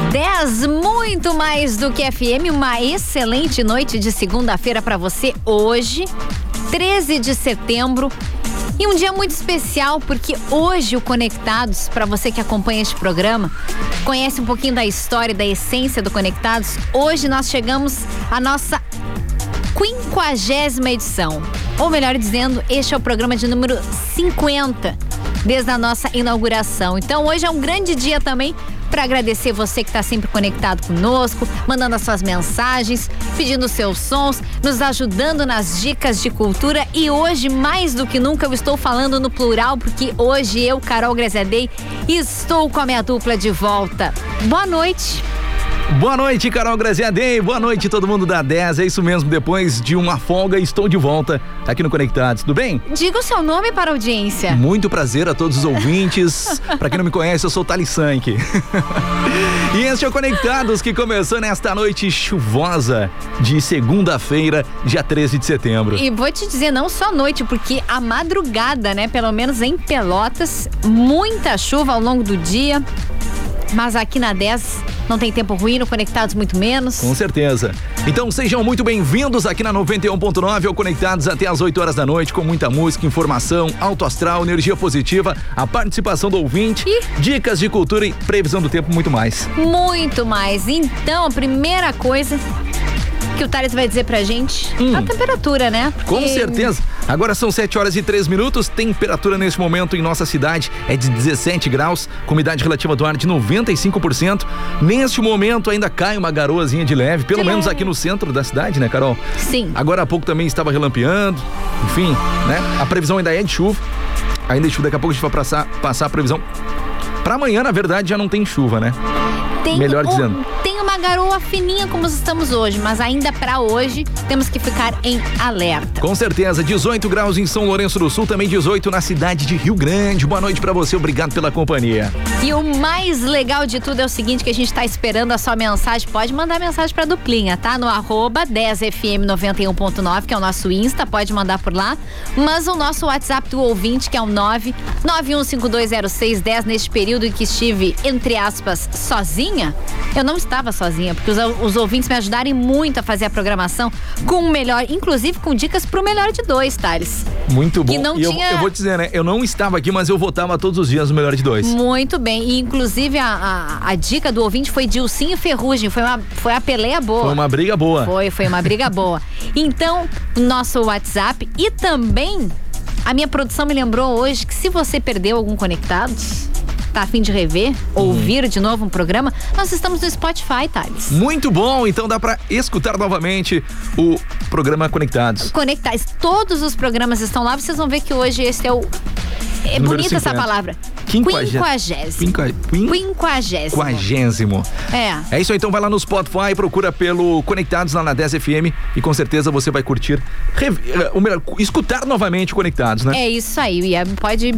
10, muito mais do que FM. Uma excelente noite de segunda-feira para você hoje, 13 de setembro. E um dia muito especial porque hoje o Conectados, para você que acompanha este programa, conhece um pouquinho da história da essência do Conectados. Hoje nós chegamos à nossa quinquagésima edição. Ou melhor dizendo, este é o programa de número 50 desde a nossa inauguração. Então hoje é um grande dia também para agradecer você que está sempre conectado conosco, mandando as suas mensagens, pedindo seus sons, nos ajudando nas dicas de cultura e hoje mais do que nunca eu estou falando no plural porque hoje eu, Carol Greziadei, estou com a minha dupla de volta. Boa noite. Boa noite, Carol Graziadei. Boa noite, todo mundo da 10. É isso mesmo, depois de uma folga, estou de volta aqui no Conectados. Tudo bem? Diga o seu nome para a audiência. Muito prazer a todos os ouvintes. para quem não me conhece, eu sou Thales Sank. e este é o Conectados que começou nesta noite chuvosa de segunda-feira, dia 13 de setembro. E vou te dizer, não só noite, porque a madrugada, né? Pelo menos em Pelotas, muita chuva ao longo do dia. Mas aqui na 10 não tem tempo ruim, no Conectados muito menos. Com certeza. Então sejam muito bem-vindos aqui na 91.9 ou Conectados até as 8 horas da noite com muita música, informação, alto astral, energia positiva, a participação do ouvinte, Ih. dicas de cultura e previsão do tempo muito mais. Muito mais. Então, a primeira coisa que o Thales vai dizer pra gente hum. a temperatura, né? Porque... Com certeza. Agora são 7 horas e 3 minutos. Temperatura neste momento em nossa cidade é de 17 graus, com umidade relativa do ar de 95%. Neste momento ainda cai uma garoazinha de leve, pelo de menos leve. aqui no centro da cidade, né, Carol? Sim. Agora há pouco também estava relampeando. Enfim, né? A previsão ainda é de chuva. Ainda é chuva, daqui a pouco a gente vai passar, passar a previsão. Para amanhã, na verdade, já não tem chuva, né? Tem Melhor dizendo. Tem garoa fininha como estamos hoje, mas ainda para hoje temos que ficar em alerta. Com certeza, 18 graus em São Lourenço do Sul, também 18 na cidade de Rio Grande. Boa noite para você, obrigado pela companhia. E o mais legal de tudo é o seguinte, que a gente está esperando a sua mensagem. Pode mandar mensagem para duplinha, tá? No arroba 10fm91.9, que é o nosso Insta, pode mandar por lá. Mas o nosso WhatsApp do ouvinte, que é o 991520610, neste período em que estive, entre aspas, sozinha. Eu não estava sozinha, porque os, os ouvintes me ajudarem muito a fazer a programação com o melhor, inclusive com dicas pro melhor de dois, Thales. Muito bom. não e tinha... eu, eu, vou dizer, né? Eu não estava aqui, mas eu votava todos os dias no melhor de dois. Muito bem. E inclusive a, a, a dica do ouvinte foi Dilcinho Ferrugem. Foi uma, foi a peleia boa. Foi uma briga boa. Foi, foi uma briga boa. Então, nosso WhatsApp e também a minha produção me lembrou hoje que se você perdeu algum Conectados tá afim de rever, uhum. ouvir de novo um programa, nós estamos no Spotify, Thales. Muito bom, então dá para escutar novamente o programa Conectados. Conectados. Todos os programas estão lá, vocês vão ver que hoje esse é o é bonita essa palavra. Quinquagésimo. Quinquagésimo. Quinquagésimo. É. É isso, então vai lá no Spotify, procura pelo Conectados lá na 10 FM e com certeza você vai curtir, eh, ou melhor, escutar novamente Conectados, né? É isso aí, pode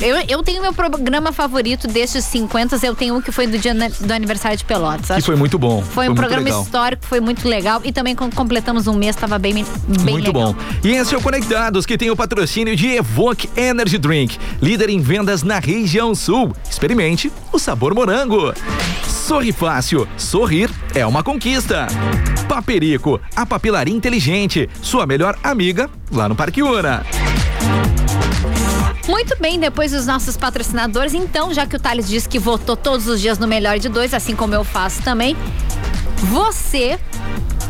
eu, eu tenho meu programa favorito desses 50, eu tenho um que foi do dia do aniversário de Pelotas. Que foi muito bom. Foi, foi um programa legal. histórico, foi muito legal. E também quando completamos um mês, estava bem, bem muito legal. bom. E esse é o Conectados, que tem o patrocínio de Evoque Energy Drink, líder em vendas na região sul. Experimente o sabor morango. Sorri fácil, sorrir é uma conquista. Paperico, a papilaria inteligente, sua melhor amiga lá no Parque Una. Muito bem, depois dos nossos patrocinadores, então, já que o Thales disse que votou todos os dias no melhor de dois, assim como eu faço também, você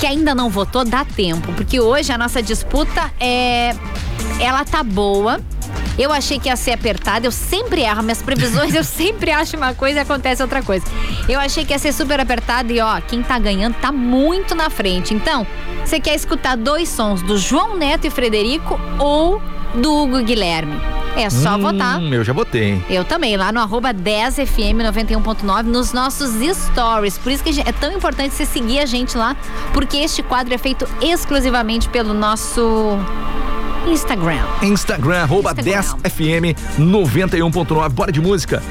que ainda não votou, dá tempo, porque hoje a nossa disputa é. Ela tá boa. Eu achei que ia ser apertada, eu sempre erro minhas previsões, eu sempre acho uma coisa e acontece outra coisa. Eu achei que ia ser super apertada e ó, quem tá ganhando tá muito na frente. Então, você quer escutar dois sons do João Neto e Frederico ou do Hugo Guilherme? É só hum, votar. Eu já votei. Eu também, lá no arroba 10fm91.9, nos nossos stories. Por isso que é tão importante você seguir a gente lá, porque este quadro é feito exclusivamente pelo nosso Instagram. Instagram, arroba 10fm 91.9. Bora de música.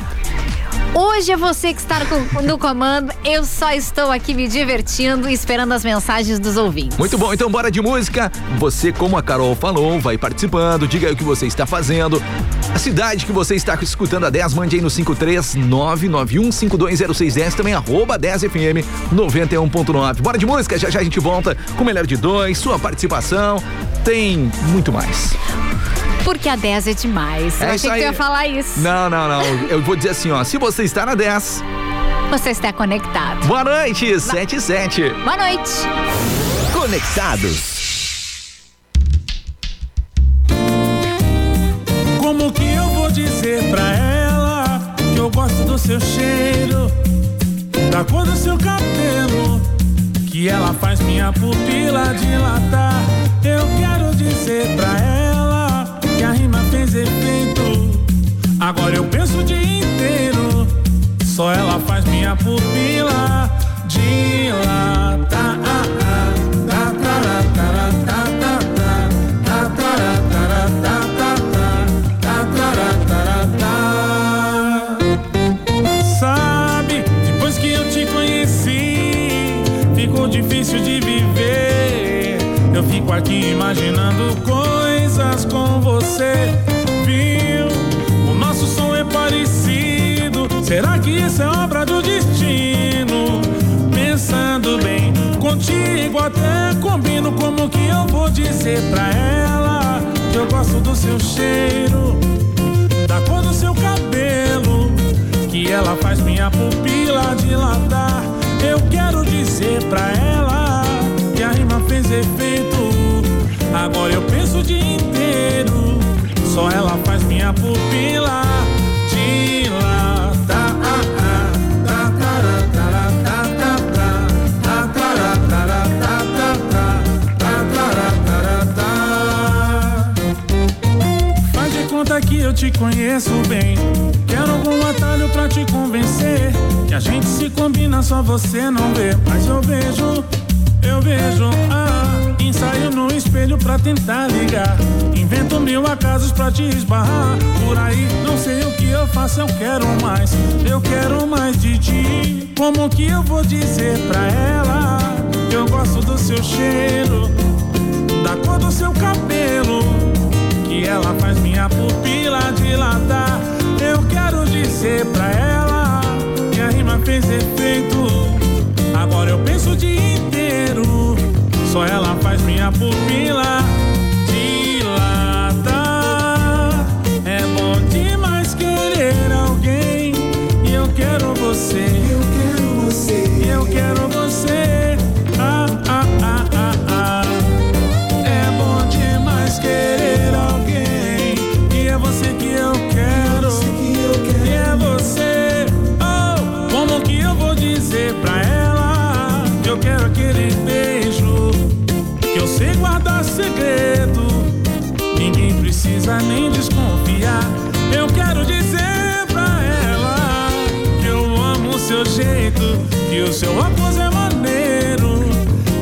Hoje é você que está no comando. Eu só estou aqui me divertindo e esperando as mensagens dos ouvintes. Muito bom, então bora de música. Você, como a Carol falou, vai participando. Diga aí o que você está fazendo. A cidade que você está escutando a 10, mande aí no 53991520610, também arroba 10fm 91.9. Bora de música, já já a gente volta com o melhor de dois, sua participação. Tem muito mais. Porque a 10 é demais. É Eu achei que tu ia falar isso. Não, não, não. Eu vou dizer assim, ó. Se você está na 10. Você está conectado. Boa noite, 7 e 7. Boa noite. Conectados. Como que eu vou dizer pra ela que eu gosto do seu cheiro, da cor do seu cabelo, que ela faz minha pupila dilatar? Eu quero dizer pra ela que a rima fez efeito. Agora eu penso o dia inteiro, só ela faz minha pupila dilatar. Imaginando coisas com você. Viu? O nosso som é parecido. Será que isso é obra do destino? Pensando bem, contigo até combino. Como que eu vou dizer pra ela que eu gosto do seu cheiro, da cor do seu cabelo, que ela faz minha pupila dilatar. Eu quero dizer pra ela que a rima fez efeito. Agora eu penso o dia inteiro, só ela faz minha pupila dilatar. Faz de conta que eu te conheço bem. Quero algum atalho pra te convencer. Que a gente se combina, só você não vê. Mas eu vejo, eu vejo. Ah, ensaio no espelho pra tentar ligar. Invento mil acasos pra te esbarrar. Por aí, não sei o que eu faço, eu quero mais. Eu quero mais de ti. Como que eu vou dizer pra ela? Eu gosto do seu cheiro, da cor do seu cabelo que ela faz minha pupila dilatar. Eu quero dizer pra ela que a rima fez efeito. Agora eu penso o dia inteiro, só ela faz minha pupila dilatar. É bom demais querer alguém e eu quero você. Eu quero você. Eu quero você. Segredo. Ninguém precisa nem desconfiar. Eu quero dizer pra ela que eu amo o seu jeito. Que o seu óculos é maneiro.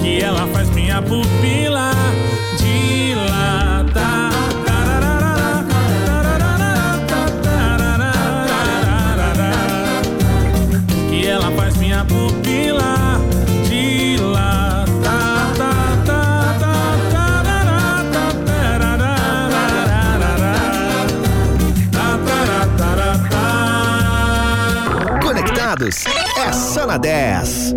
Que ela faz minha pupila Conectados. É só na 10.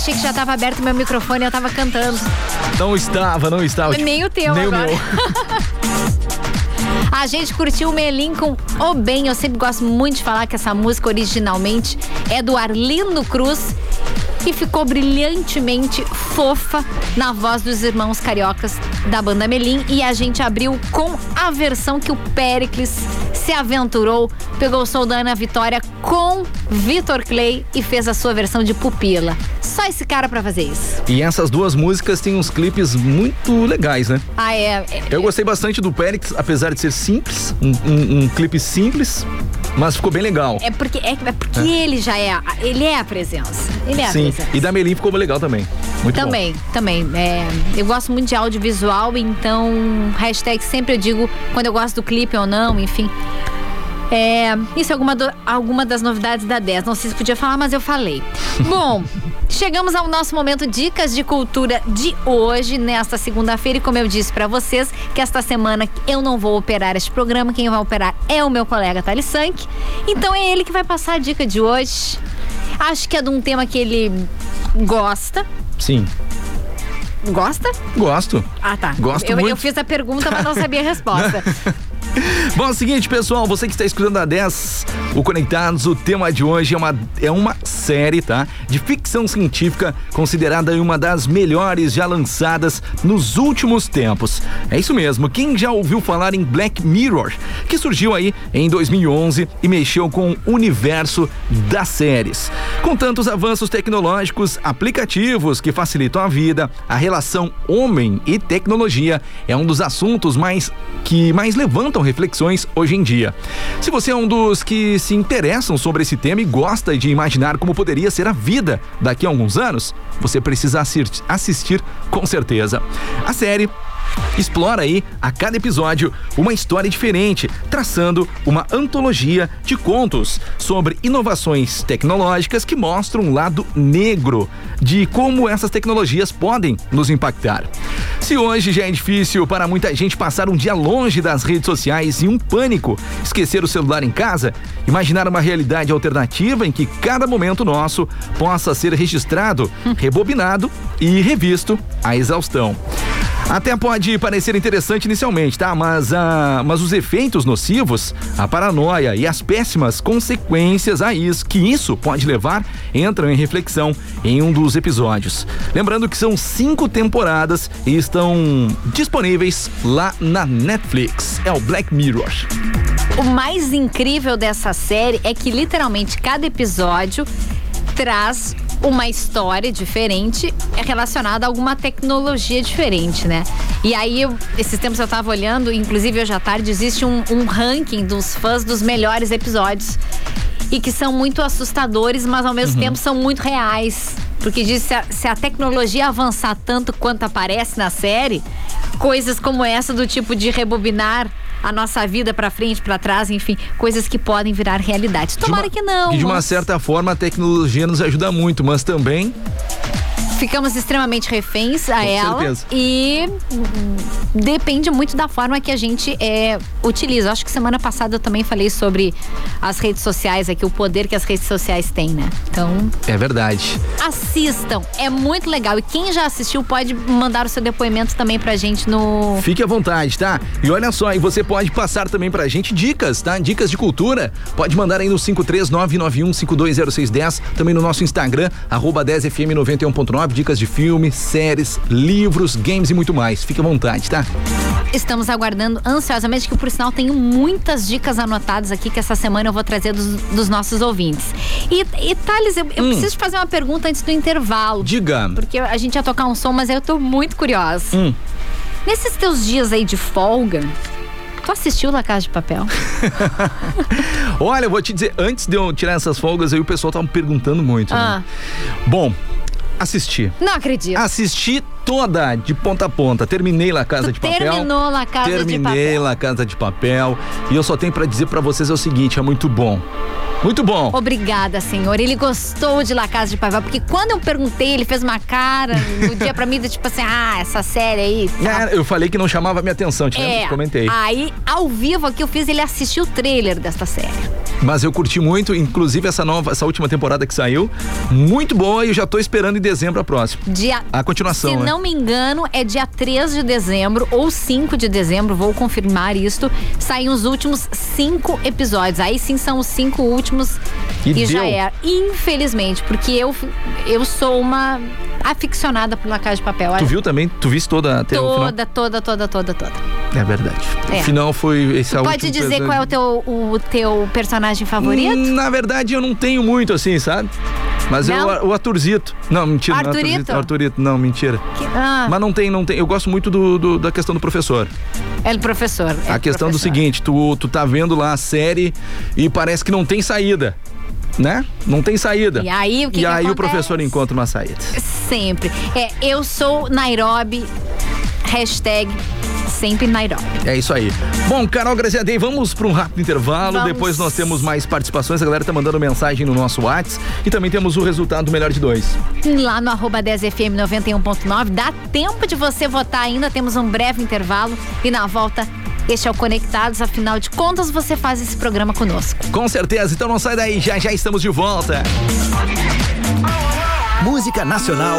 Achei que já tava aberto meu microfone e eu tava cantando. Não estava, não estava. Nem o teu Nem o agora. meu. A gente curtiu o Melim com O Bem. Eu sempre gosto muito de falar que essa música originalmente é do Arlindo Cruz e ficou brilhantemente fofa na voz dos irmãos cariocas da banda Melim. E a gente abriu com a versão que o Pericles se aventurou, pegou o som da Ana Vitória com Vitor Clay e fez a sua versão de Pupila. Só esse cara pra fazer isso. E essas duas músicas têm uns clipes muito legais, né? Ah, é. é- Eu gostei bastante do Périx, apesar de ser simples, um, um- um clipe simples, mas ficou bem legal. É porque, é, é porque ele já é. a- Ele é a presença. Ele é a Sim, presença. e da Melim ficou legal também. Muito bom. Também, também. É, eu gosto muito de audiovisual, então hashtag sempre eu digo quando eu gosto do clipe ou não, enfim. É, isso é alguma, do- alguma das novidades da 10. Não sei se podia falar, mas eu falei. Bom, chegamos ao nosso momento Dicas de Cultura de hoje, nesta segunda-feira. E como eu disse pra vocês, que esta semana eu não vou operar este programa. Quem vai operar é o meu colega Thales Sank. Então é ele que vai passar a dica de hoje. Acho que é de um tema que ele gosta. Sim, Gosta? gosto. Ah, tá. Gosto eu, muito. eu fiz a pergunta, mas não sabia a resposta. Bom, é o seguinte, pessoal, você que está escutando a 10, o Conectados, o tema de hoje é uma, é uma série, tá? De ficção científica, considerada uma das melhores já lançadas nos últimos tempos. É isso mesmo, quem já ouviu falar em Black Mirror, que surgiu aí em 2011 e mexeu com o universo das séries. Com tantos avanços tecnológicos, aplicativos que facilitam a vida, a relação homem e tecnologia é um dos assuntos mais que mais levantam reflexões hoje em dia. Se você é um dos que se interessam sobre esse tema e gosta de imaginar como poderia ser a vida daqui a alguns anos, você precisa assistir, assistir com certeza. A série Explora aí, a cada episódio, uma história diferente, traçando uma antologia de contos sobre inovações tecnológicas que mostram um lado negro de como essas tecnologias podem nos impactar. Se hoje já é difícil para muita gente passar um dia longe das redes sociais e um pânico, esquecer o celular em casa, imaginar uma realidade alternativa em que cada momento nosso possa ser registrado, rebobinado e revisto à exaustão. Até pode parecer interessante inicialmente, tá? Mas, ah, mas os efeitos nocivos, a paranoia e as péssimas consequências a isso, que isso pode levar entram em reflexão em um dos episódios. Lembrando que são cinco temporadas e estão disponíveis lá na Netflix. É o Black Mirror. O mais incrível dessa série é que literalmente cada episódio traz uma história diferente relacionada a alguma tecnologia diferente, né? E aí, eu, esses tempos eu tava olhando, inclusive hoje à tarde, existe um, um ranking dos fãs dos melhores episódios. E que são muito assustadores, mas ao mesmo tempo são muito reais. Porque diz se a, se a tecnologia avançar tanto quanto aparece na série, coisas como essa do tipo de rebobinar a nossa vida pra frente, pra trás, enfim, coisas que podem virar realidade. Tomara De que uma- não. Que de uma mas certa forma a tecnologia nos ajuda muito, mas também Ficamos extremamente reféns a Com ela certeza. e hum, depende muito da forma que a gente é, utiliza. Acho que semana passada eu também falei sobre as redes sociais aqui, o poder que as redes sociais têm, né? Então, é verdade. assistam, é muito legal. E quem já assistiu pode mandar o seu depoimento também pra gente no Fique à vontade, tá? E olha só, e você pode passar também pra gente dicas, tá? Dicas de cultura. Pode mandar aí no 53991520610, também no nosso Instagram, arroba 10fm91.9, dicas de filme, séries, livros, games e muito mais. Fique à vontade, tá? Estamos aguardando ansiosamente, que por sinal tenho muitas dicas anotadas aqui que essa semana eu vou trazer dos, dos nossos ouvintes. E, e Thales, eu, eu preciso te fazer uma pergunta antes do intervalo. Diga. Porque a gente ia tocar um som, mas eu tô muito curiosa. Hum. Nesses teus dias aí de folga, tu assistiu La Casa de Papel? Olha, eu vou te dizer, antes de eu tirar essas folgas, aí o pessoal tava me perguntando muito, Ah. né? Bom, assisti. Não acredito. Assisti toda, de ponta a ponta. Terminei La Casa Tu de Papel. terminou La Casa de Terminei Papel. La Casa de Papel. E eu só tenho pra dizer pra vocês é o seguinte, é muito bom. Muito bom. Obrigada, senhor. Ele gostou de La Casa de Papel, porque quando eu perguntei, ele fez uma cara no dia pra mim, tipo assim, ah, essa série aí. É, eu falei que não chamava minha atenção, te? É, Comentei. aí ao vivo aqui eu fiz ele assistir o trailer desta série. Mas eu curti muito, inclusive essa nova, essa última temporada que saiu, muito boa e eu já tô esperando em dezembro a próxima. Dia, A continuação, se né? Não me engano, é dia 3 de dezembro ou 5 de dezembro, vou confirmar isto. Saem os últimos cinco episódios. Aí sim são os cinco últimos E e, já é. Infelizmente, porque eu, eu sou uma aficionada por La Casa de Papel. Tu viu também? Tu viste toda até o final? Toda, toda, toda, toda, toda. É verdade. É. O final foi esse Pode último dizer qual é o teu, o teu personagem favorito? Na verdade, eu não tenho muito assim, sabe? Mas eu, Não? o Arthurzito. Não, mentira. não é Arthurito? Arthurzito, Arthurito, não, mentira. Que- ah, Mas não tem, não tem. Eu gosto muito do, do- da questão do professor. é o professor. é a o questão do professor. seguinte, tu, tu tá vendo lá a série e parece que não tem saída. Né? Não tem saída. E aí, o que E que aí o acontece? professor encontra uma saída. Sempre. É, eu sou Nairobi, hashtag sempre Nairobi. É isso aí. Bom, Carol Graziadei, vamos para um rápido intervalo. Vamos. Depois nós temos mais participações. A galera tá mandando mensagem no nosso WhatsApp. E também temos o resultado do melhor de dois. Lá no arroba 10fm 91.9, dá tempo de você votar ainda, temos um breve intervalo e na volta este é o Conectados, afinal de contas você faz esse programa conosco. Com certeza. Então não sai daí. Já já estamos de volta. Música nacional,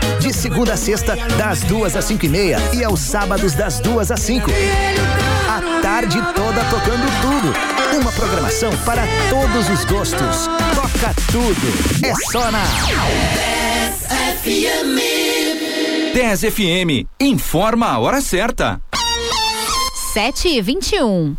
De segunda a sexta, das duas às cinco e meia e aos sábados das duas às cinco. A tarde toda tocando tudo. Uma programação para todos os gostos. Toca tudo. É só na 10 FM. Informa a hora certa. 7 e 21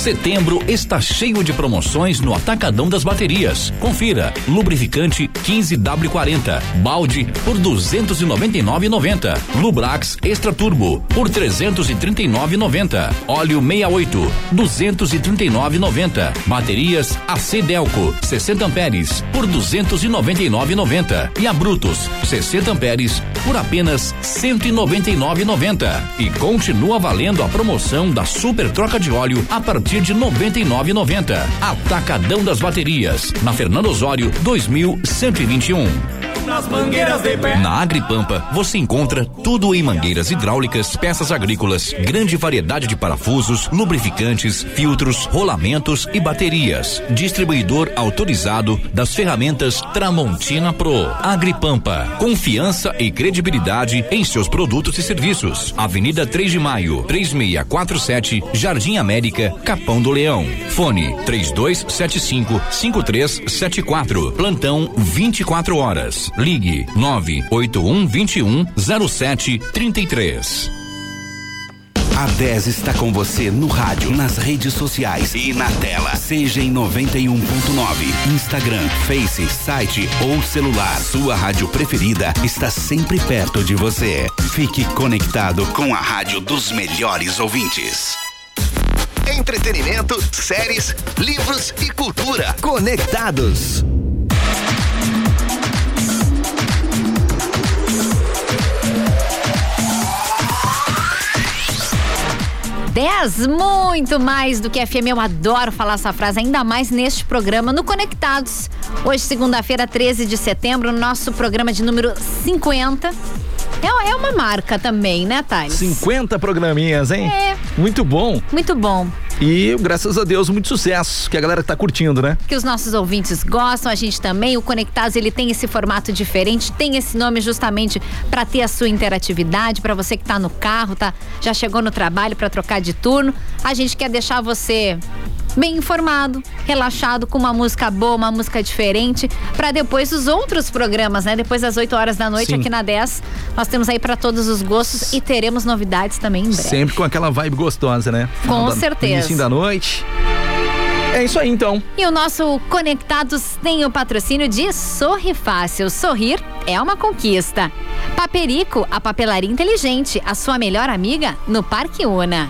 Setembro está cheio de promoções no Atacadão das Baterias. Confira: lubrificante 15W40, balde por 299,90. Lubrax Extra Turbo por 339,90. Óleo 68 239,90. Baterias AC Delco 60 amperes por 299,90 e a Brutus 60 amperes por apenas 199,90. E continua valendo a promoção da super troca de óleo a partir de 99,90. Atacadão das Baterias, na Fernando Osório 2121. Nas mangueiras de pé. Na Agripampa, você encontra tudo em mangueiras hidráulicas, peças agrícolas, grande variedade de parafusos, lubrificantes, filtros, rolamentos e baterias. Distribuidor autorizado das ferramentas Tramontina Pro. Agripampa, confiança e credibilidade em seus produtos e serviços. Avenida 3 de Maio, 3647, Jardim América, Capão do Leão. Fone 3275 5374. Plantão 24 horas. Ligue 981 21 0733. A 10 está com você no rádio, nas redes sociais e na tela. Seja em 91.9, Instagram, Face, site ou celular. Sua rádio preferida está sempre perto de você. Fique conectado com a rádio dos melhores ouvintes. Entretenimento, séries, livros e cultura. Conectados. Dez, muito mais do que FM. Eu adoro falar essa frase, ainda mais neste programa no Conectados. Hoje, segunda-feira, 13 de setembro, nosso programa de número 50. É, é uma marca também, né, Thales? 50 programinhas, hein? É. Muito bom. Muito bom. E, graças a Deus, muito sucesso, que a galera tá curtindo, né? que os nossos ouvintes gostam, a gente também. O Conectados ele tem esse formato diferente, tem esse nome justamente para ter a sua interatividade, para você que tá no carro, tá, já chegou no trabalho para trocar de turno. A gente quer deixar você bem informado, relaxado com uma música boa, uma música diferente, para depois os outros programas, né? Depois das 8 horas da noite Sim. aqui na 10, nós temos aí para todos os gostos e teremos novidades também em breve. Sempre com aquela vibe gostosa, né? Com da- certeza. Início da noite. É isso aí, então. E o nosso Conectados tem o patrocínio de Sorri Fácil. Sorrir é uma conquista. Paperico, a papelaria inteligente, a sua melhor amiga no Parque Una.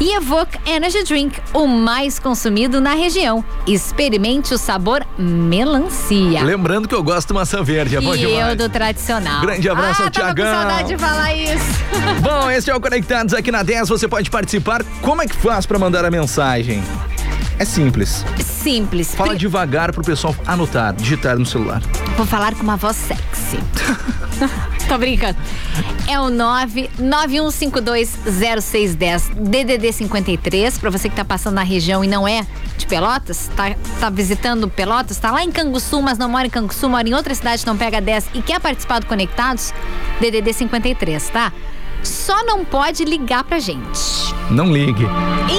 E Evoque Energy Drink, o mais consumido na região. Experimente o sabor melancia. Lembrando que eu gosto de maçã verde, é bom e demais. eu do tradicional. Grande abraço ah, ao tava Tiagão. com saudade de falar isso. Bom, esse é o Conectados aqui na 10. Você pode participar. Como é que faz pra mandar a mensagem? É simples. Simples. Fala devagar pro pessoal anotar, digitar no celular. Vou falar com uma voz sexy. Tô brincando. É o 991520610 DDD 53 para você que tá passando na região e não é de Pelotas, tá, tá visitando Pelotas, tá lá em Canguçu, mas não mora em Canguçu, mora em outra cidade, não pega 10 e quer participar do Conectados, DDD 53, tá? Só não pode ligar pra gente. Não ligue.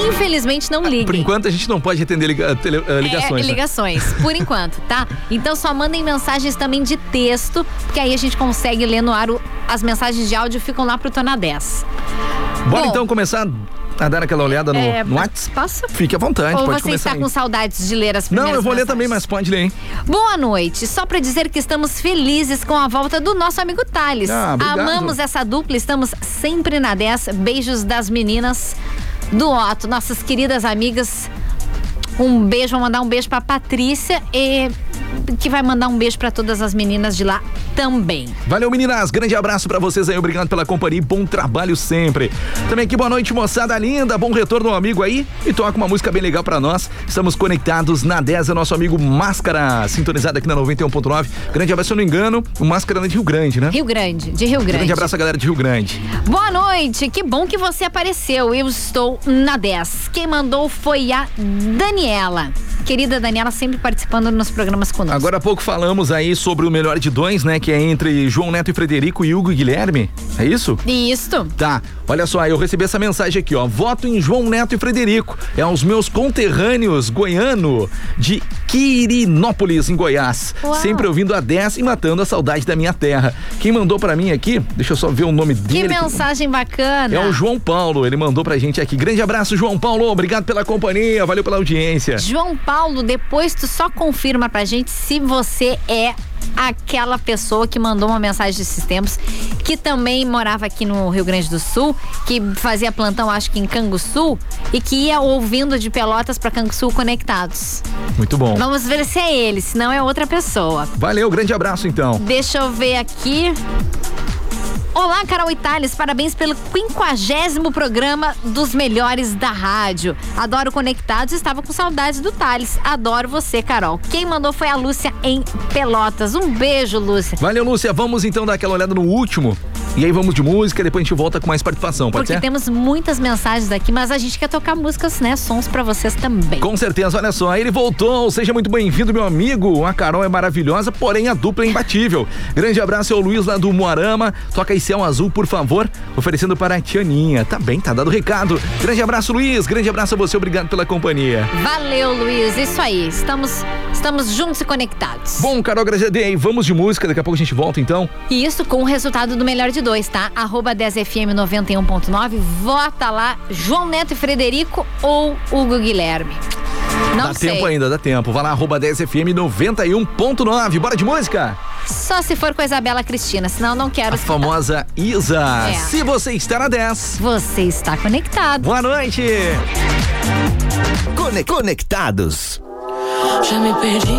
Infelizmente não ligue. Por enquanto a gente não pode atender liga- tele- eh, ligações. É, né? ligações, por enquanto, tá? Então só mandem mensagens também de texto, porque aí a gente consegue ler no ar o- as mensagens de áudio ficam lá pro Tona 10. Bora Bom, então começar a dar aquela olhada no, é, no WhatsApp? Posso? Fique à vontade, Ou pode você começar está aí. com saudades de ler as primeiras Não, eu vou ler mensagens? também, mas pode ler, hein? Boa noite. Só pra dizer que estamos felizes com a volta do nosso amigo Thales. Ah. Amamos essa dupla, estamos sempre na 10. Beijos das meninas do Otto, nossas queridas amigas. Um beijo, vou mandar um beijo pra Patrícia e que vai mandar um beijo pra todas as meninas de lá também. Valeu, meninas. Grande abraço pra vocês aí. Obrigado pela companhia e bom trabalho sempre. Também aqui, boa noite, moçada linda. Bom retorno ao amigo aí. E toca uma música bem legal pra nós. Estamos conectados na 10, é nosso amigo Máscara, sintonizado aqui na 91.9. Grande abraço, se eu não engano, o Máscara é de Rio Grande, né? Rio Grande, de Rio Grande. Grande abraço galera de Rio Grande. Boa noite, que bom que você apareceu. Eu estou na 10. Quem mandou foi a Daniela. querida Daniela sempre participando nos programas conosco. Agora há pouco falamos aí sobre o melhor de dois, né? Que é entre João Neto e Frederico e Hugo e Guilherme. É isso? Isso. Tá. Olha só, eu recebi essa mensagem aqui, ó. Voto em João Neto e Frederico. É aos meus conterrâneos goiano de Quirinópolis, em Goiás. Uau. Sempre ouvindo a 10 e matando a saudade da minha terra. Quem mandou pra mim aqui, deixa eu só ver o nome Que dele. mensagem bacana. É o João Paulo, ele mandou pra gente aqui. Grande abraço, João Paulo. Obrigado pela companhia, valeu pela audiência. João Paulo, depois tu só confirma pra gente se você é aquela pessoa que mandou uma mensagem desses tempos, que também morava aqui no Rio Grande do Sul, que fazia plantão, acho que em Canguçu, e que ia ouvindo de Pelotas pra Canguçu conectados. Muito bom. Vamos ver se é ele, se não é outra pessoa. Valeu, grande abraço então. Deixa eu ver aqui. Olá, Carol Thales, parabéns pelo quinquagésimo programa dos melhores da rádio. Adoro Conectados, estava com saudades do Thales. Adoro você, Carol. Quem mandou foi a Lúcia em Pelotas. Um beijo, Lúcia. Valeu, Lúcia. Vamos então dar aquela olhada no último. E aí vamos de música, depois a gente volta com mais participação, pode Porque ser? temos muitas mensagens aqui, mas a gente quer tocar músicas, né? Sons pra vocês também. Com certeza, olha só, ele voltou. Seja muito bem-vindo, meu amigo. A Carol é maravilhosa, porém a dupla é imbatível. Grande abraço ao Luiz lá do Moarama. Toca aí Céu Azul, por favor. Oferecendo para a Tianinha. Tá bem, tá dado o recado. Grande abraço, Luiz. Grande abraço a você. Obrigado pela companhia. Valeu, Luiz. Isso aí. Estamos, estamos juntos e conectados. Bom, Carol Grajadei, vamos de música. Daqui a pouco a gente volta então. E isso com o resultado do melhor de dois, tá? Arroba 10FM 91.9. Vota lá, João Neto e Frederico ou Hugo Guilherme. Não dá sei. tempo ainda, dá tempo. Vai lá, arroba 10FM 91.9. Bora de música? Só se for com a Isabela Cristina, senão eu não quero. A famosa Isa. É. Se você está na 10. Você está conectado. Boa noite. Cone- Conectados. Já me perdi,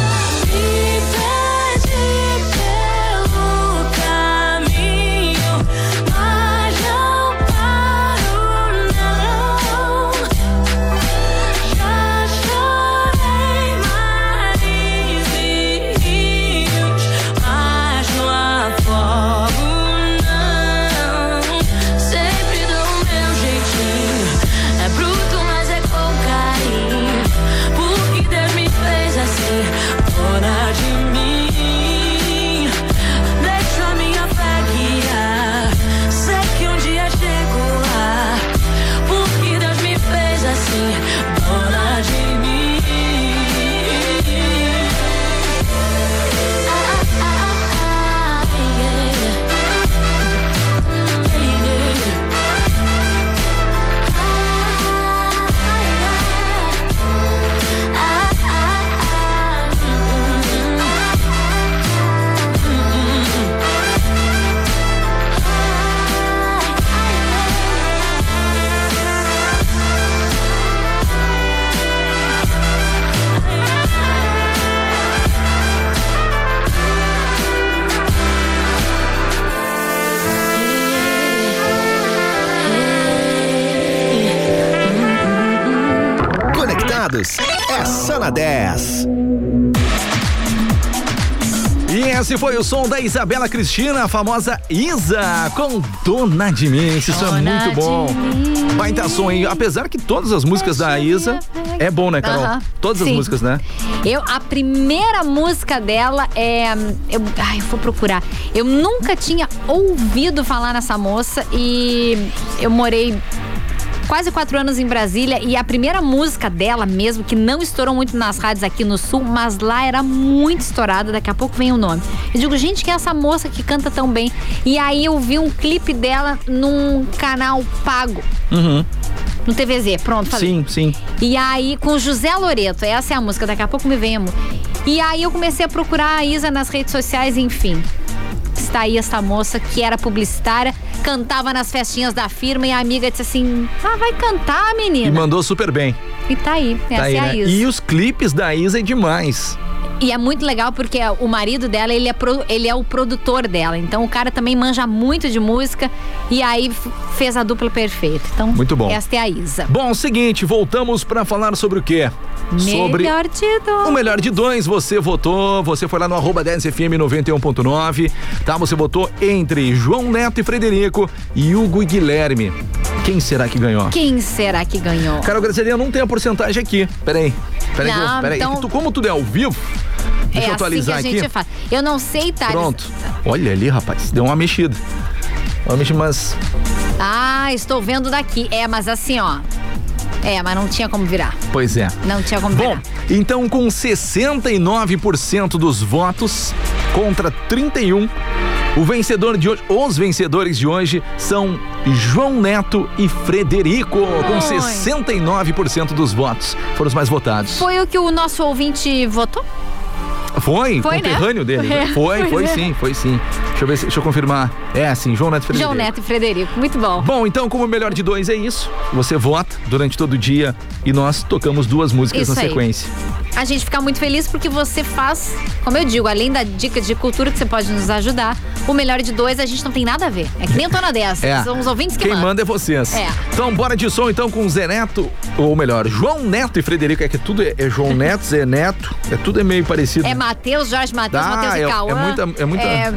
O som da Isabela Cristina, a famosa Isa, com Dona de Mim. Isso é muito bom. Baita som, hein? Apesar que todas as músicas da Isa é bom, né, Carol? Aham. Todas as Sim. músicas, né? Eu, a primeira música dela é. Eu, ai, eu vou procurar. Eu nunca tinha ouvido falar nessa moça e eu morei quase quatro anos em Brasília e a primeira música dela mesmo, que não estourou muito nas rádios aqui no sul, mas lá era muito estourada, daqui a pouco vem o nome. Eu digo, gente, quem é essa moça que canta tão bem? E aí eu vi um clipe dela num canal pago, Uhum. no TVZ. Pronto, falei. Sim, sim. E aí, com José Loreto, essa é a música, daqui a pouco me vem a mu- E aí eu comecei a procurar a Isa nas redes sociais, enfim. Está aí essa moça que era publicitária, cantava nas festinhas da firma e a amiga disse assim: Ah, vai cantar, E menina. mandou super bem. E tá aí, essa Tá aí, é a né? Isa. E os clipes da Isa é demais. E é muito legal porque o marido dela, ele é, pro- ele é o produtor dela. Então o cara também manja muito de música e aí fez a dupla perfeita. Então, Muito bom. esta é a Isa. Bom, seguinte, voltamos pra falar sobre o quê? Sobre Melhor de dois. o melhor de dois, você votou, você foi lá no arroba 10FM 91.9, tá? Você votou entre João Neto e Frederico e Hugo e Guilherme. Quem será que ganhou? Quem será que ganhou? Carol Gracelina não tem a porcentagem aqui. Peraí. Peraí, eu- Não, peraí. então- Tu- como tudo é ao vivo, deixa eu é atualizar assim que a gente aqui. Eu não sei, Thales. Pronto. Olha ali, rapaz, deu uma mexida. Uma mexida, mas Ah, estou vendo daqui. É, mas assim, ó. É, mas não tinha como virar. pois é. Não tinha como Bom, virar. então com 69% dos votos contra 31, o vencedor de hoje, os vencedores de hoje são João Neto e Frederico, com Oi. 69% dos votos. Foram os mais votados. Foi o que o nosso ouvinte votou? Foi, Foi, né? conterrâneo dele. né? É, Foi, foi é. sim, foi sim. Deixa eu ver, se- deixa eu confirmar. É, sim, João Neto e Frederico. João Neto e Frederico. Muito bom. Bom, então, como o melhor de dois é isso, você vota durante todo o dia e nós tocamos duas músicas Isso na aí. sequência. A gente fica muito feliz porque você faz, como eu digo, além da dica de cultura que você pode nos ajudar, o melhor de dois a gente não tem nada a ver. É que nem eu tô na dessa. É. São os ouvintes que Quem mandam. manda é vocês. É. Então, bora de som então com Zé Neto, ou melhor, João Neto e Frederico. É que tudo é, é João Neto, Zé Neto, é tudo é meio parecido. É Matheus, Jorge Matheus, Matheus é- e é Cauã. muita- é muita- É,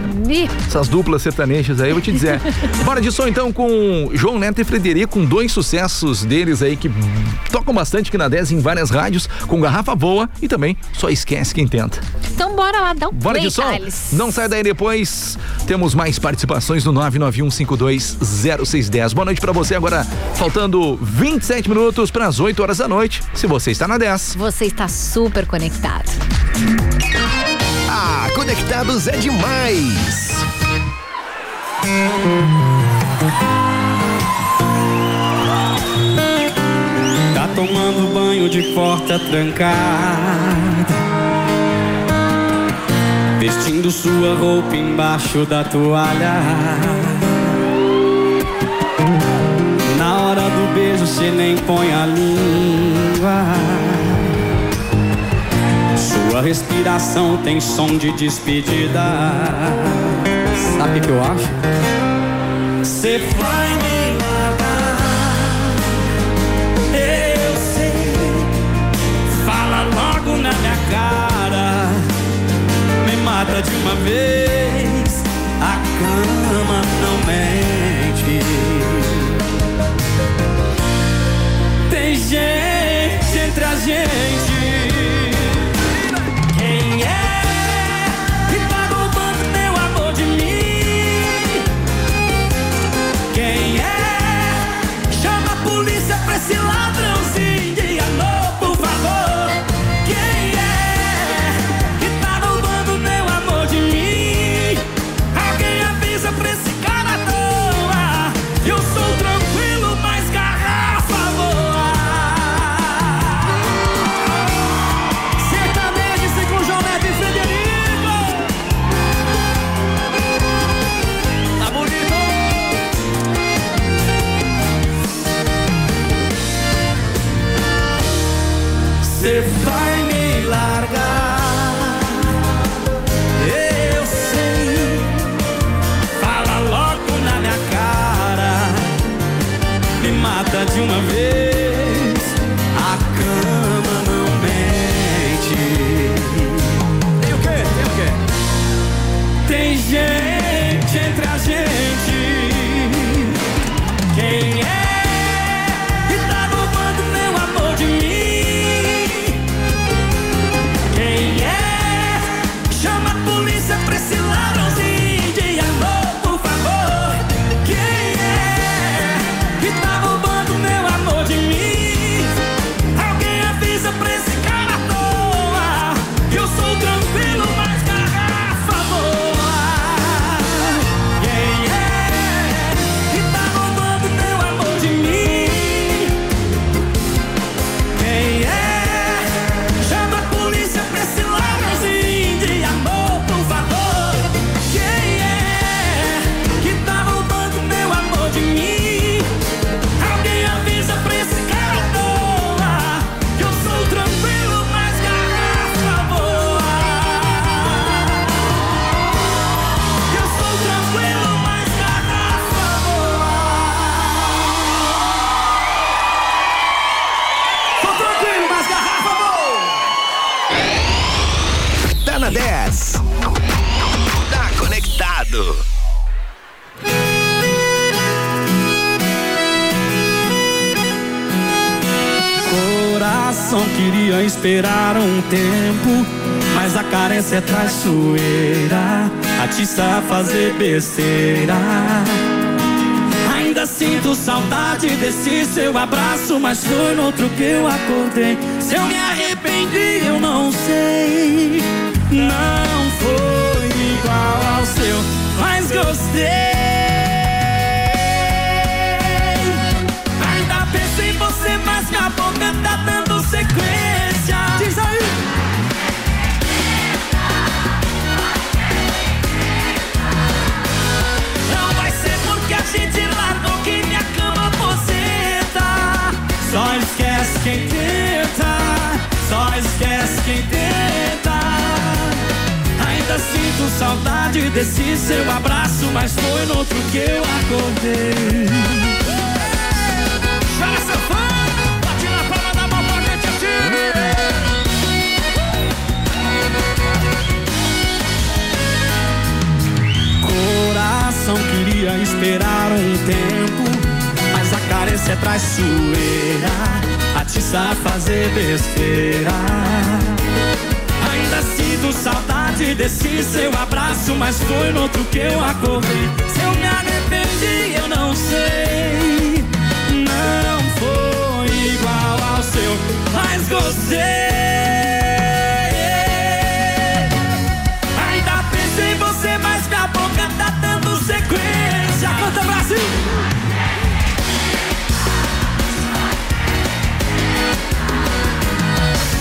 Essas duplas sertanejas aí, eu vou te dizer. Bora de som então com João Neto e Frederico, com dois sucessos deles aí que tocam bastante aqui na 10 em várias rádios, com Garrafa Boa e também Só Esquece Quem Tenta. então bora lá, dá um Bora play, de som? Thales. Não sai daí depois. Temos mais participações no 991520610. Boa noite pra você agora, faltando 27 minutos para as 8 horas da noite. Se você está na 10. Você está super conectado. Ah, conectados é demais. Tá tomando banho de porta trancada. Vestindo sua roupa embaixo da toalha. Na hora do beijo cê nem põe a língua Sua respiração tem som de despedida Sabe o que eu acho? Cê vai me largar eu sei. Fala logo na minha cara. Me mata de uma vez. A cama não mente. Tem gente entre a gente. mata de uma vez. A cama não mente. Tem o quê? Tem o quê? Tem gente. Queria esperar um tempo, mas a carência é traiçoeira, atiça a fazer besteira. Ainda sinto saudade desse seu abraço, mas foi no outro que eu acordei. Se eu me arrependi, eu não sei. Não foi igual ao seu, mas gostei. Ainda penso em você, mas minha boca tá dando sequência. Diz aí. Não vai ser porque a gente largou que minha cama aposenta. Só esquece quem tenta, só esquece quem tenta. Ainda sinto saudade desse seu abraço, mas foi no outro que eu acordei. Coração queria esperar um tempo, mas a carência é traiçoeira, atiça a fazer besteira. Ainda sinto saudade desse seu abraço, mas foi no outro que eu acordei. Se eu me arrependi, eu não sei. Não foi igual ao seu, mas gostei. Sequência. Canta Brasil!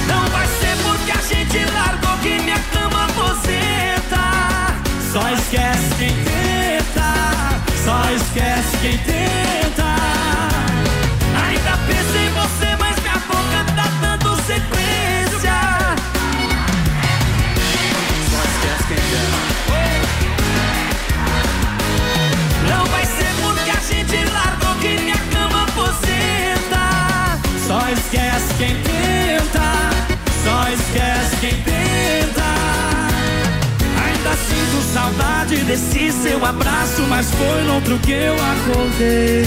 Não vai ser porque a gente largou que minha cama aposenta. Só esquece quem tenta, só esquece quem tenta. Seu abraço, mas foi no outro que eu acordei.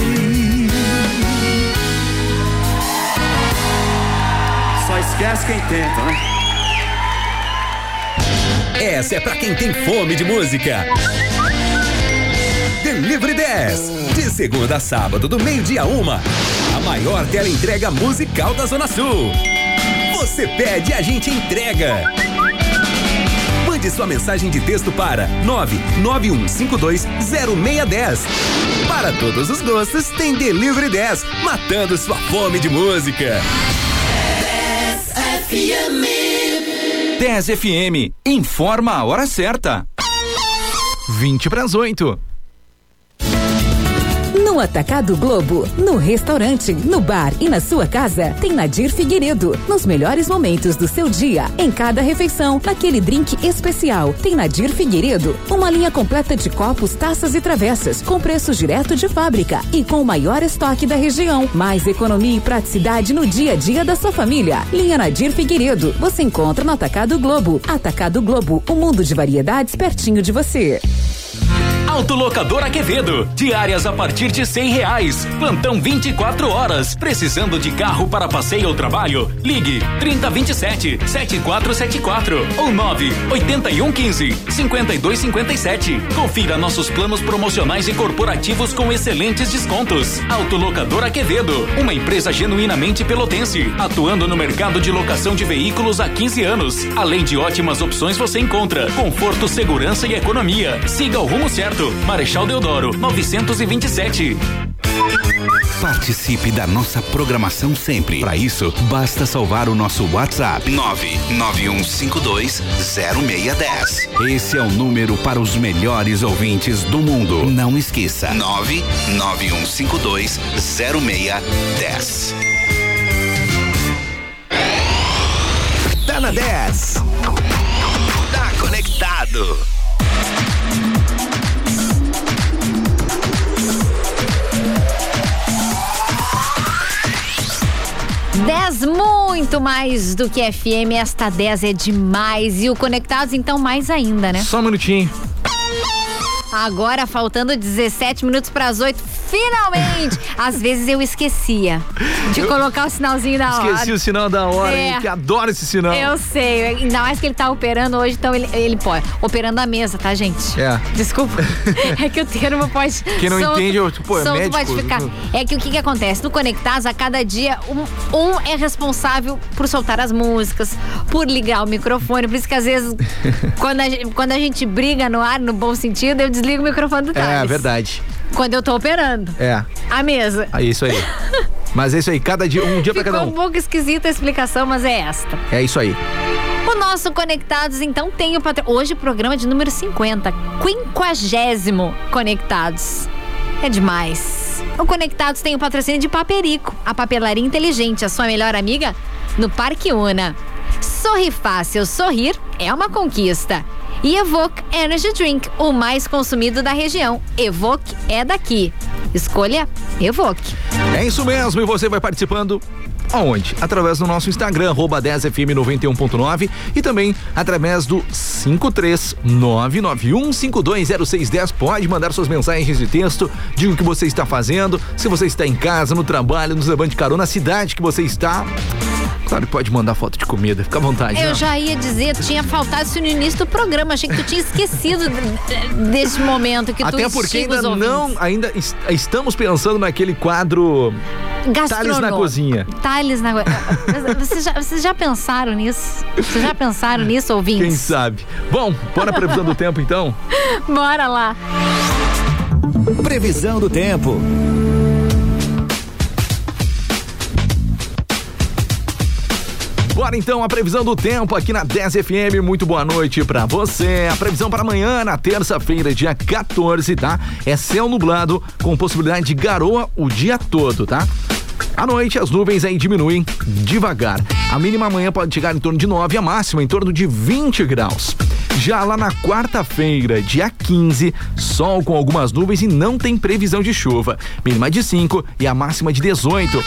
Só esquece quem tenta, né? Essa é pra quem tem fome de música. Delivery 10. De segunda a sábado, do meio-dia a uma. A maior tela entrega musical da Zona Sul. Você pede, a gente entrega. Mande sua mensagem de texto para 991520610. Para todos os gostos, tem Delivery 10, matando sua fome de música. FM. 10 FM, informa a hora certa. 20 para as 8. No Atacado Globo, no restaurante, no bar e na sua casa, tem Nadir Figueiredo. Nos melhores momentos do seu dia, em cada refeição, naquele drink especial, tem Nadir Figueiredo. Uma linha completa de copos, taças e travessas, com preços direto de fábrica e com o maior estoque da região. Mais economia e praticidade no dia a dia da sua família. Linha Nadir Figueiredo. Você encontra no Atacado Globo. Atacado Globo, o um mundo de variedades pertinho de você. Autolocadora Quevedo, diárias a partir de cem reais, plantão 24 horas, precisando de carro para passeio ou trabalho, ligue 3027 7474 ou 9 8115 5257. Confira nossos planos promocionais e corporativos com excelentes descontos. Autolocadora Quevedo, uma empresa genuinamente pelotense, atuando no mercado de locação de veículos há 15 anos. Além de ótimas opções, você encontra conforto, segurança e economia. Siga o rumo certo. Marechal Deodoro, 927. Participe da nossa programação sempre. Para isso, basta salvar o nosso WhatsApp 991520610. Esse é o número para os melhores ouvintes do mundo. Não esqueça. 991520610. Tá na 10. Tá conectado. 10 muito mais do que FM, esta 10 é demais. E o Conectados, então, mais ainda, né? Só um minutinho. Agora, faltando 17 minutos para as 8, finalmente! Às vezes eu esquecia de Eu colocar o sinalzinho da hora. Esqueci o sinal da hora, É. hein, que adoro esse sinal. Eu sei, ainda mais que ele tá operando hoje, então ele, ele pode. Operando a mesa, tá, gente? É. Desculpa. é que o termo pode. Quem não solto- entende, eu, tipo, pô, é solto médico, pode ficar. É que o que, que acontece? No Conectados, a cada dia, um, um é responsável por soltar as músicas, por ligar o microfone. Por isso que às vezes, quando, a, gente- quando a gente briga no ar, no bom sentido, eu desligo o microfone do É, Thales. verdade. Quando eu tô operando É. a mesa. É isso aí. Mas é isso aí, cada dia, um dia pra cada um um. pouco esquisita a explicação, mas é esta. É isso aí. O nosso Conectados, então, tem o patro... Hoje o programa de número 50, quinquagésimo Conectados. É demais. O Conectados tem o patrocínio de Paperico, a papelaria inteligente, a sua melhor amiga, no Parque Una. Sorri fácil, sorrir é uma conquista. E Evoque Energy Drink, o mais consumido da região. Evoque é daqui. Escolha Evoque. É isso mesmo, e você vai participando aonde? Através do nosso Instagram, arroba 10fm91.9 e também através do 53991520610. Pode mandar suas mensagens de texto, diga o que você está fazendo, se você está em casa, no trabalho, nos levando de carona, na cidade que você está. Claro, pode mandar foto de comida, fica à vontade. Eu né? já ia dizer, tinha faltado isso no início do programa. Achei que tu tinha esquecido de- desse momento que tu Até porque ainda não, ainda est- estamos pensando naquele quadro Thales na cozinha. Thales na cozinha. Vocês já, vocês já pensaram nisso? Vocês já pensaram nisso, Quem ouvintes? sabe? Bom, bora a previsão do tempo então? Bora lá. Previsão do tempo. Bora então a previsão do tempo aqui na 10 FM. Muito boa noite pra você. A previsão para amanhã, na terça-feira, dia 14, tá? É céu nublado com possibilidade de garoa o dia todo, tá? À noite, as nuvens aí diminuem devagar. A mínima amanhã pode chegar em torno de 9, a máxima em torno de 20 graus. Já lá na quarta-feira, dia 15, sol com algumas nuvens e não tem previsão de chuva. Mínima de 5 e a máxima de 18.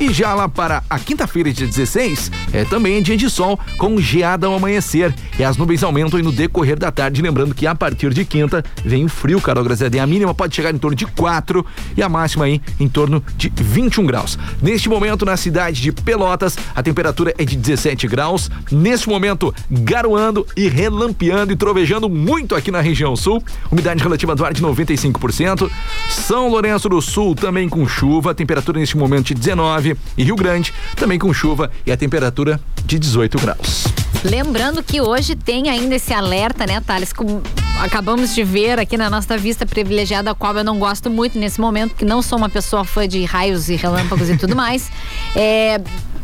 E já lá para a quinta-feira, dia 16, é também dia de sol com geada ao amanhecer. E as nuvens aumentam no decorrer da tarde. Lembrando que a partir de quinta vem o frio, Carol Graziadinha. A mínima pode chegar em torno de 4 e a máxima aí em torno de 21 graus. Neste momento, na cidade de Pelotas, a temperatura é de 17 graus. Neste momento, garoando e relampeando e trovejando muito aqui na região sul. Umidade relativa do ar de 95%. São Lourenço do Sul também com chuva. Temperatura neste momento de 19. E Rio Grande também com chuva e a temperatura de 18 graus. Lembrando que hoje tem ainda esse alerta, né, Thales? Como acabamos de ver aqui na nossa vista privilegiada, a qual eu não gosto muito nesse momento, que não sou uma pessoa fã de raios e relâmpagos e tudo mais. É,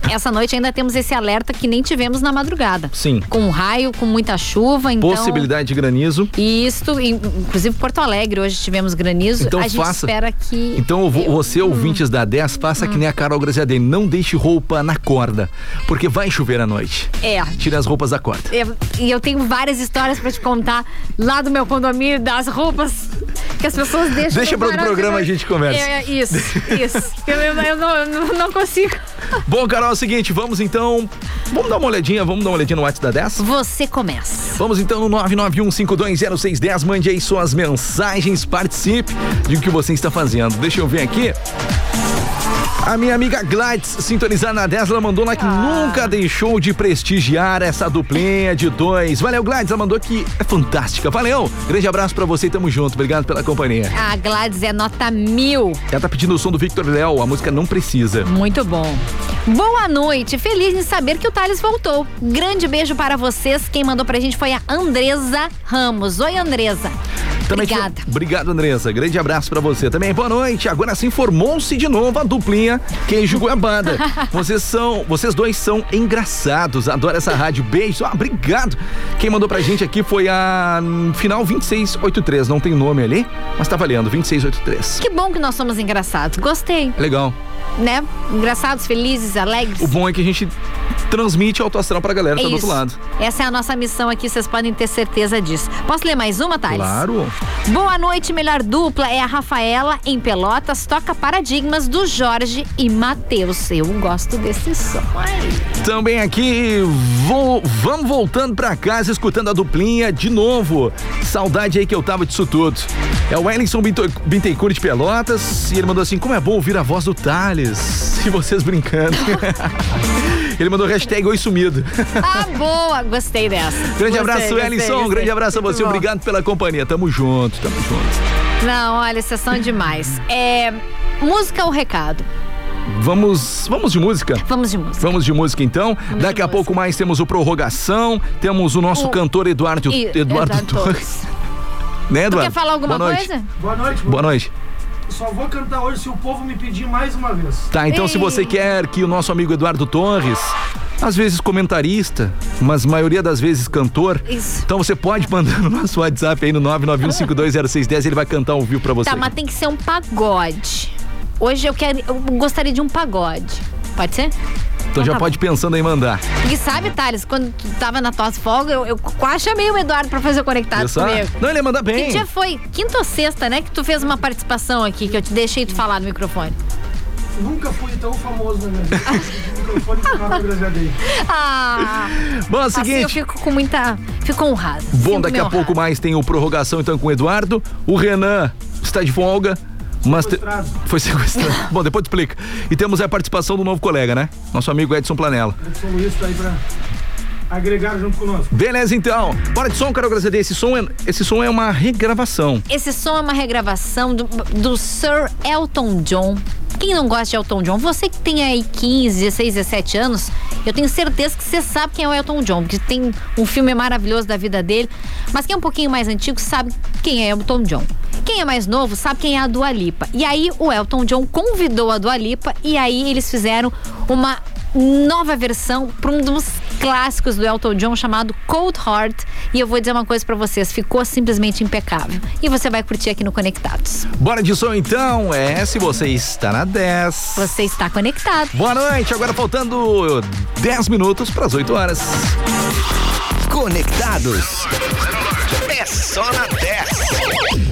essa noite ainda temos esse alerta que nem tivemos na madrugada. Sim. Com raio, com muita chuva, então. Possibilidade de granizo. Isso, inclusive Porto Alegre, hoje tivemos granizo. Então a gente faça. espera que. Então, vo- você, ouvintes da 10, faça que nem a Carol Graziadini. Não deixe roupa na corda, porque vai chover à noite. É. Tire as roupas da corda. Eu- e eu tenho várias histórias pra te contar lá do meu condomínio, das roupas que as pessoas deixam. Deixa para de programa, noite. a gente conversa. É, é, isso, isso. eu, eu- eu não, eu não- não consigo. Bom, Carol, é o seguinte, vamos então. Vamos dar uma olhadinha, vamos dar uma olhadinha no WhatsApp da 10? Você começa. Vamos então no 991520610. Mande aí suas mensagens, participe de o que você está fazendo. Deixa eu ver aqui. A minha amiga Gladys, sintonizada na 10, ela mandou lá que nunca deixou de prestigiar essa duplinha de dois. Valeu, Gladys, ela mandou que é fantástica. Valeu, grande abraço pra você e tamo junto. Obrigado pela companhia. A Gladys é nota mil. Ela tá pedindo o som do Victor Léo, a música não precisa. Muito bom. Boa noite, feliz em saber que o Thales voltou. Grande beijo para vocês. Quem mandou pra gente foi a Andresa Ramos. Oi, Andresa. Também Obrigada. foi- Obrigado, Andressa. Grande abraço pra você também. Boa noite. Agora sim formou-se de novo a duplinha queijo goiabada. vocês são, vocês dois são engraçados. Adoro essa rádio. Beijo. Ah, obrigado. Quem mandou pra gente aqui foi a hum, final 2683. Não tem nome ali, mas tá valendo. 2683. Que bom que nós somos engraçados. Gostei. Legal. Né, engraçados, felizes, alegres. O bom é que a gente transmite alto astral pra galera que É tá do outro isso. lado. Essa é a nossa missão aqui, vocês podem ter certeza disso. Posso ler mais uma, Thales? Claro. Boa noite, melhor dupla é a Rafaela em Pelotas, toca Paradigmas do Jorge e Matheus. Eu gosto desse som aí. Também aqui, vou, vamos voltando pra casa, escutando a duplinha de novo. Saudade aí que eu tava disso tudo. É o Wellington Binto- Bittencourt de Pelotas e ele mandou assim: como é bom ouvir a voz do Thales. E vocês brincando. ele mandou hashtag oi sumido. Ah, boa, gostei dessa. Grande Gostei, abraço, gostei. Grande abraço a Muito você. bom. Obrigado pela companhia. Tamo junto, tamo junto. Não, olha, vocês são demais. É, música ou recado? Vamos, vamos de música? Vamos de música. Vamos de música então. Daqui a pouco mais temos o Prorrogação, temos o nosso O- cantor Eduardo, E- Eduardo, Eduardo Torres. Né, Tu Eduardo? quer falar alguma Boa noite. coisa? Boa noite. Boa noite. Só vou cantar hoje se o povo me pedir mais uma vez. Tá, então se você quer que o nosso amigo Eduardo Torres, às vezes comentarista, mas maioria das vezes cantor, Isso. então você pode mandar no nosso WhatsApp aí no 991520610, ele vai cantar ao vivo pra você. Tá, mas tem que ser um pagode. Hoje eu quero, eu gostaria de um pagode. Pode ser? Então já tá pode pensando em mandar. E sabe, Thales, quando tu tava na tua folga, eu, eu quase chamei o Eduardo pra fazer o conectado só? comigo. Não, ele ia mandar bem. Que dia foi? Quinta ou sexta, né? Que tu fez uma participação aqui, que eu te deixei tu falar no microfone. Nunca fui tão famoso na minha vida. Microfone dele. Ah! Bom, é o assim seguinte. eu fico com muita. Fico honrado. Bom, daqui a honrado. pouco mais tem o prorrogação então com o Eduardo. O Renan está de folga. Mas te- Foi sequestrado. Bom, depois tu explica. E temos a participação do novo colega, né? Nosso amigo Edson Planella. Edson Luiz tá aí pra agregar junto conosco. Beleza, então. Bora de som, Carol Graziadei. Esse som é, esse som é uma regravação. Esse som é uma regravação do, do Sir Elton John. Quem não gosta de Elton John? Você que tem aí 15, 16, 17 anos, eu tenho certeza que você sabe quem é o Elton John, porque tem um filme maravilhoso da vida dele. Mas quem é um pouquinho mais antigo sabe quem é Elton John. Quem é mais novo sabe quem é a Dua Lipa. E aí o Elton John convidou a Dua Lipa e aí eles fizeram uma nova versão para um dos clássicos do Elton John chamado Cold Heart. E eu vou dizer uma coisa para vocês, ficou simplesmente impecável. E você vai curtir aqui no Conectados. Bora de som, então. É, se você está na 10. Você está conectado. Boa noite. Agora faltando 10 minutos para as 8 horas. Conectados. É só na 10.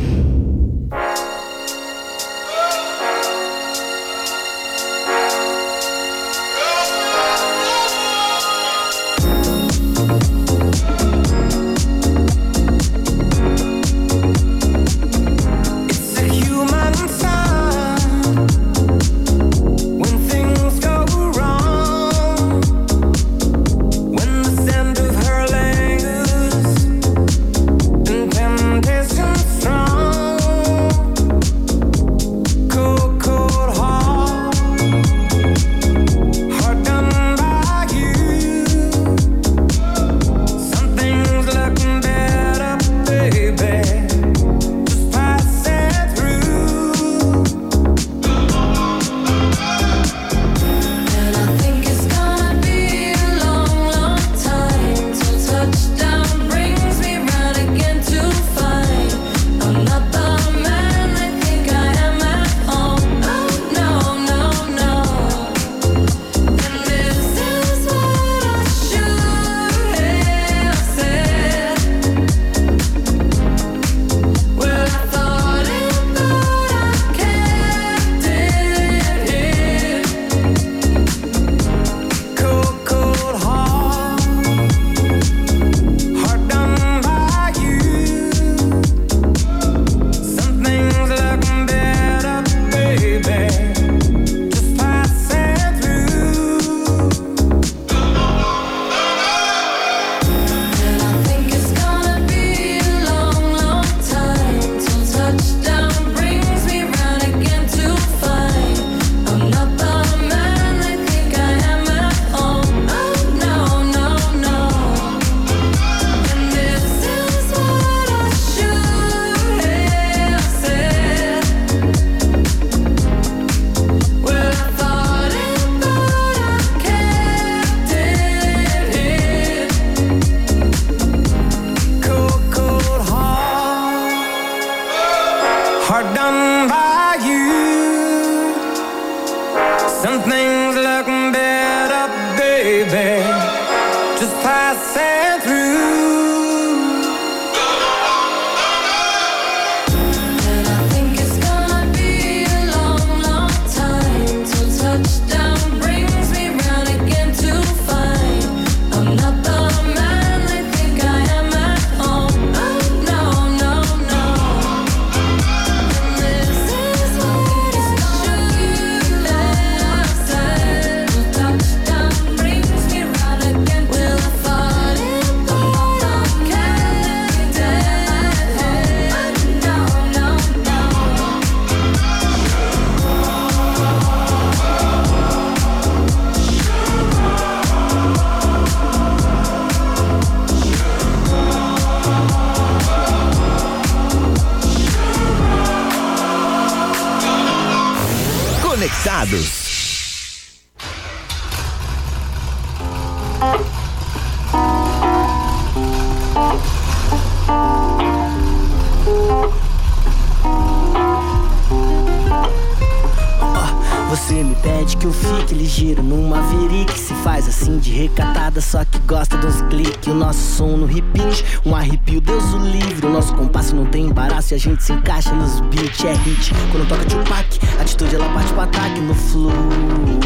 É hit, quando toca Tupac, atitude ela bate pro ataque no flow. Hum,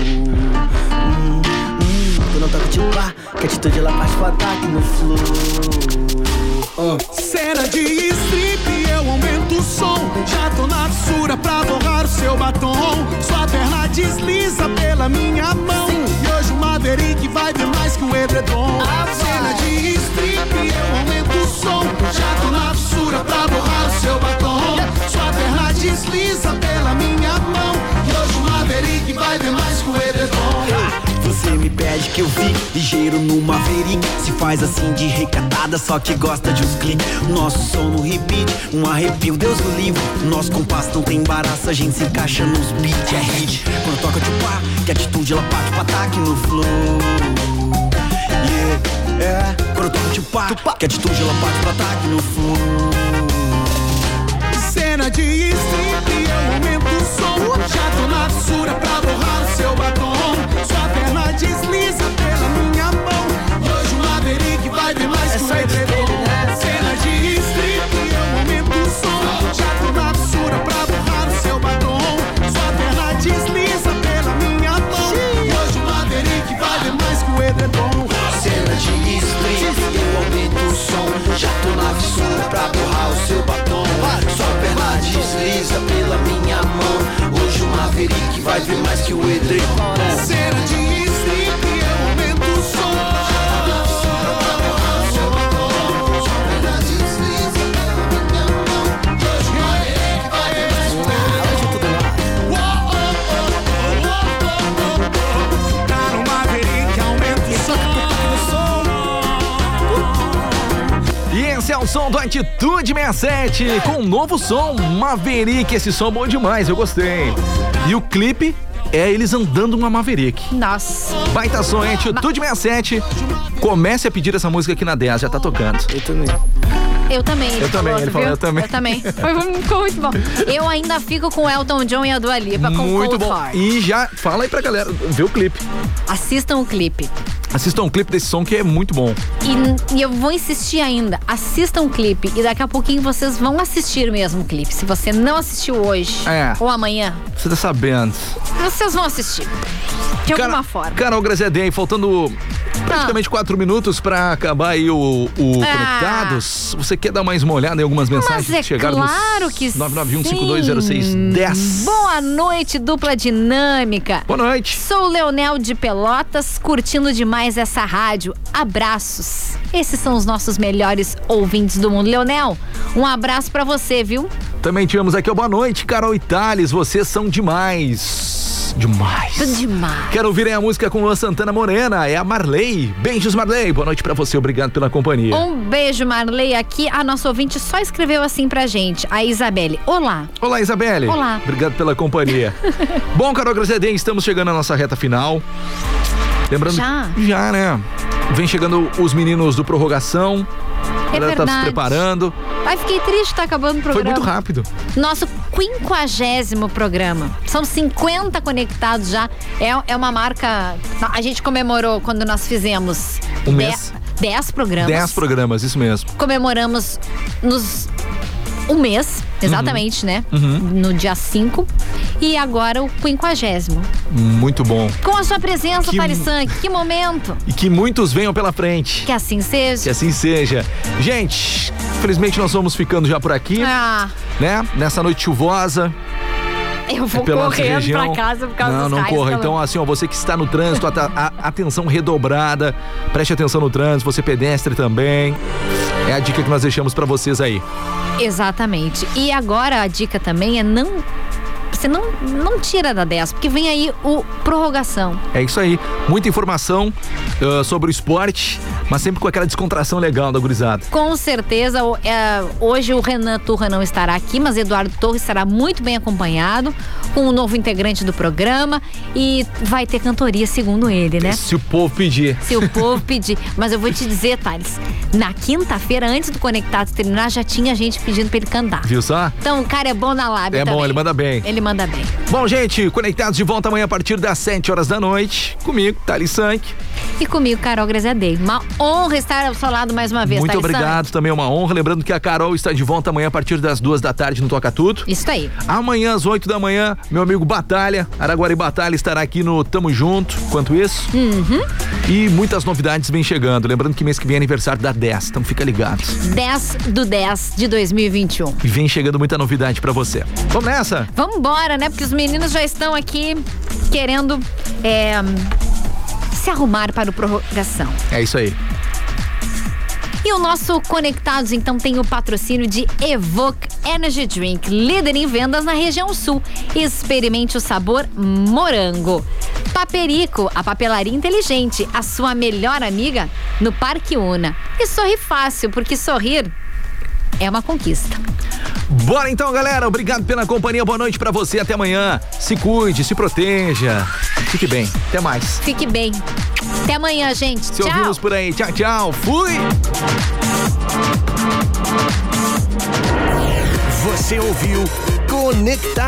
hum, quando toca que atitude ela bate pro ataque no flow. Me pede que eu fique ligeiro no Maverick Se faz assim de recatada, só que gosta de uns cliques Nosso som no repeat, um arrepio, Deus o livre Nosso compasso não tem embaraço, a gente se encaixa nos beats. É hit, quando toca de pá, que atitude ela parte pro ataque no flow. Yeah, é, quando toca de pá, que atitude ela parte pro ataque no flow. Cena de strip, eu aumento o som. Já tô na fissura pra borrar o seu batom. Desliza pela minha mão. E hoje o Maverick vai ver mais que o edredom. Cena de strip, eu aumento o som. Já tô na fissura pra borrar o seu batom. Sua perna desliza pela minha mão. E hoje o Maverick vai ver mais que o edredom. Cena de strip, eu aumento o som Já tô na fissura pra borrar o seu batom Sua perna desliza pela minha mão Hoje o Maverick vai ver mais que o edredom Cena de som do Atitude 67 com um novo som, Maverick. Esse som bom demais, eu gostei. E o clipe é eles andando uma Maverick. Nossa. Baita som, hein? Atitude 67. Comece a pedir essa música aqui na 10, já tá tocando. Eu também. Eu também. Eu também, ele falou, eu também. Eu também. Foi, ficou muito bom. Eu ainda fico com o Elton John e a Dua Lipa com Muito Cold bom. Heart. E já fala aí pra galera, vê o clipe. Assistam o clipe. Assistam um clipe desse som que é muito bom. E, e eu vou insistir ainda. Assistam o clipe e daqui a pouquinho vocês vão assistir mesmo o clipe. Se você não assistiu hoje É. ou amanhã, Você tá sabendo. vocês vão assistir. De alguma forma. Carol Graziadem, faltando praticamente quatro minutos pra acabar aí o, o Ah. Conectados. Você quer dar mais uma olhada em algumas mensagens Mas é que chegaram claro que 991520610? sim. Boa noite, dupla dinâmica. Boa noite. Sou o Leonel de Pelotas, curtindo demais essa rádio. Abraços. Esses são os nossos melhores ouvintes do mundo. Leonel, um abraço pra você, viu? Também tivemos aqui o boa noite, Carol e Thales. Vocês são demais. Demais. Demais. Quero ouvir aí a música com Luan Santana Morena. É a Marley. Beijos, Marley. Boa noite pra você. Obrigado pela companhia. Um beijo, Marley. Aqui a nossa ouvinte só escreveu assim pra gente, a Isabelle. Olá. Olá, Isabelle. Olá. Obrigado pela companhia. Bom, Carol Grazedem, estamos chegando à nossa reta final. Lembrando. Já? Já, né? Vem chegando os meninos do Prorrogação. É A galera tá se preparando. Ai, fiquei triste, tá acabando o Foi programa. muito rápido. Nosso quinquagésimo programa. São 50 conectados já. É, é uma marca. A gente comemorou quando nós fizemos Um mês. 10 programas. 10 programas, isso mesmo. Comemoramos nos um mês, exatamente, né? Uhum. No dia 5. E agora o quinquagésimo. Muito bom. Com a sua presença, Que- que momento. E que muitos venham pela frente. Que assim seja. Que assim seja. Gente, infelizmente nós vamos ficando já por aqui, Ah, né? Nessa noite chuvosa. eu vou é pela nossa correndo região. pra casa por causa Não, não corra. Então, assim, ó, você que está no trânsito, ata- a- atenção redobrada. Preste atenção no trânsito, você pedestre também. É a dica que nós deixamos pra vocês aí. Exatamente. E agora a dica também é não. Você não, não tira da 10, porque vem aí o prorrogação. É isso aí. Muita informação ah, sobre o esporte, mas sempre com aquela descontração legal da gurizada. Com certeza, o- é, hoje o Renan Turra não estará aqui, mas Eduardo Torres estará muito bem acompanhado com um novo integrante do programa e vai ter cantoria, segundo ele, né? Se o povo pedir. Se o povo pedir. Mas eu vou te dizer, Thales, na quinta-feira, antes do Conectados terminar, já tinha gente pedindo pra ele cantar. Viu só? Então o cara é bom na lábia É bom, também. ele manda bem. Ele manda bem. Bom, gente, conectados de volta amanhã a partir das 7 horas da noite. Comigo, Thales Sank. E comigo, Carol Grazadei. Uma honra estar ao seu lado mais uma vez, Muito obrigado, também é uma honra. Lembrando que a Carol está de volta amanhã a partir das duas da tarde no Toca Tudo. Isso aí. Amanhã às 8 da manhã, meu amigo Batalha, Araguari Batalha estará aqui no Tamo Junto. Quanto isso? Uhum. E muitas novidades vêm chegando. Lembrando que mês que vem é aniversário da 10, então fica ligado. 10 do 10 de 2021. E vem chegando muita novidade pra você. Vamos nessa? Vamos embora, né? Porque os meninos já estão aqui querendo é, se arrumar para o prorrogação. É isso aí. E o nosso Conectados, então, tem o patrocínio de Evoque Energy Drink, líder em vendas na região sul. Experimente o sabor morango. Paperico, a papelaria inteligente, a sua melhor amiga no Parque Una. E sorri fácil, porque sorrir é uma conquista. Bora então, galera. Obrigado pela companhia. Boa noite pra você. Até amanhã. Se cuide, se proteja. Fique bem. Até mais. Fique bem. Até amanhã, gente. Se Tchau. ouvimos por aí. Tchau, tchau. Fui! Você ouviu Conectados.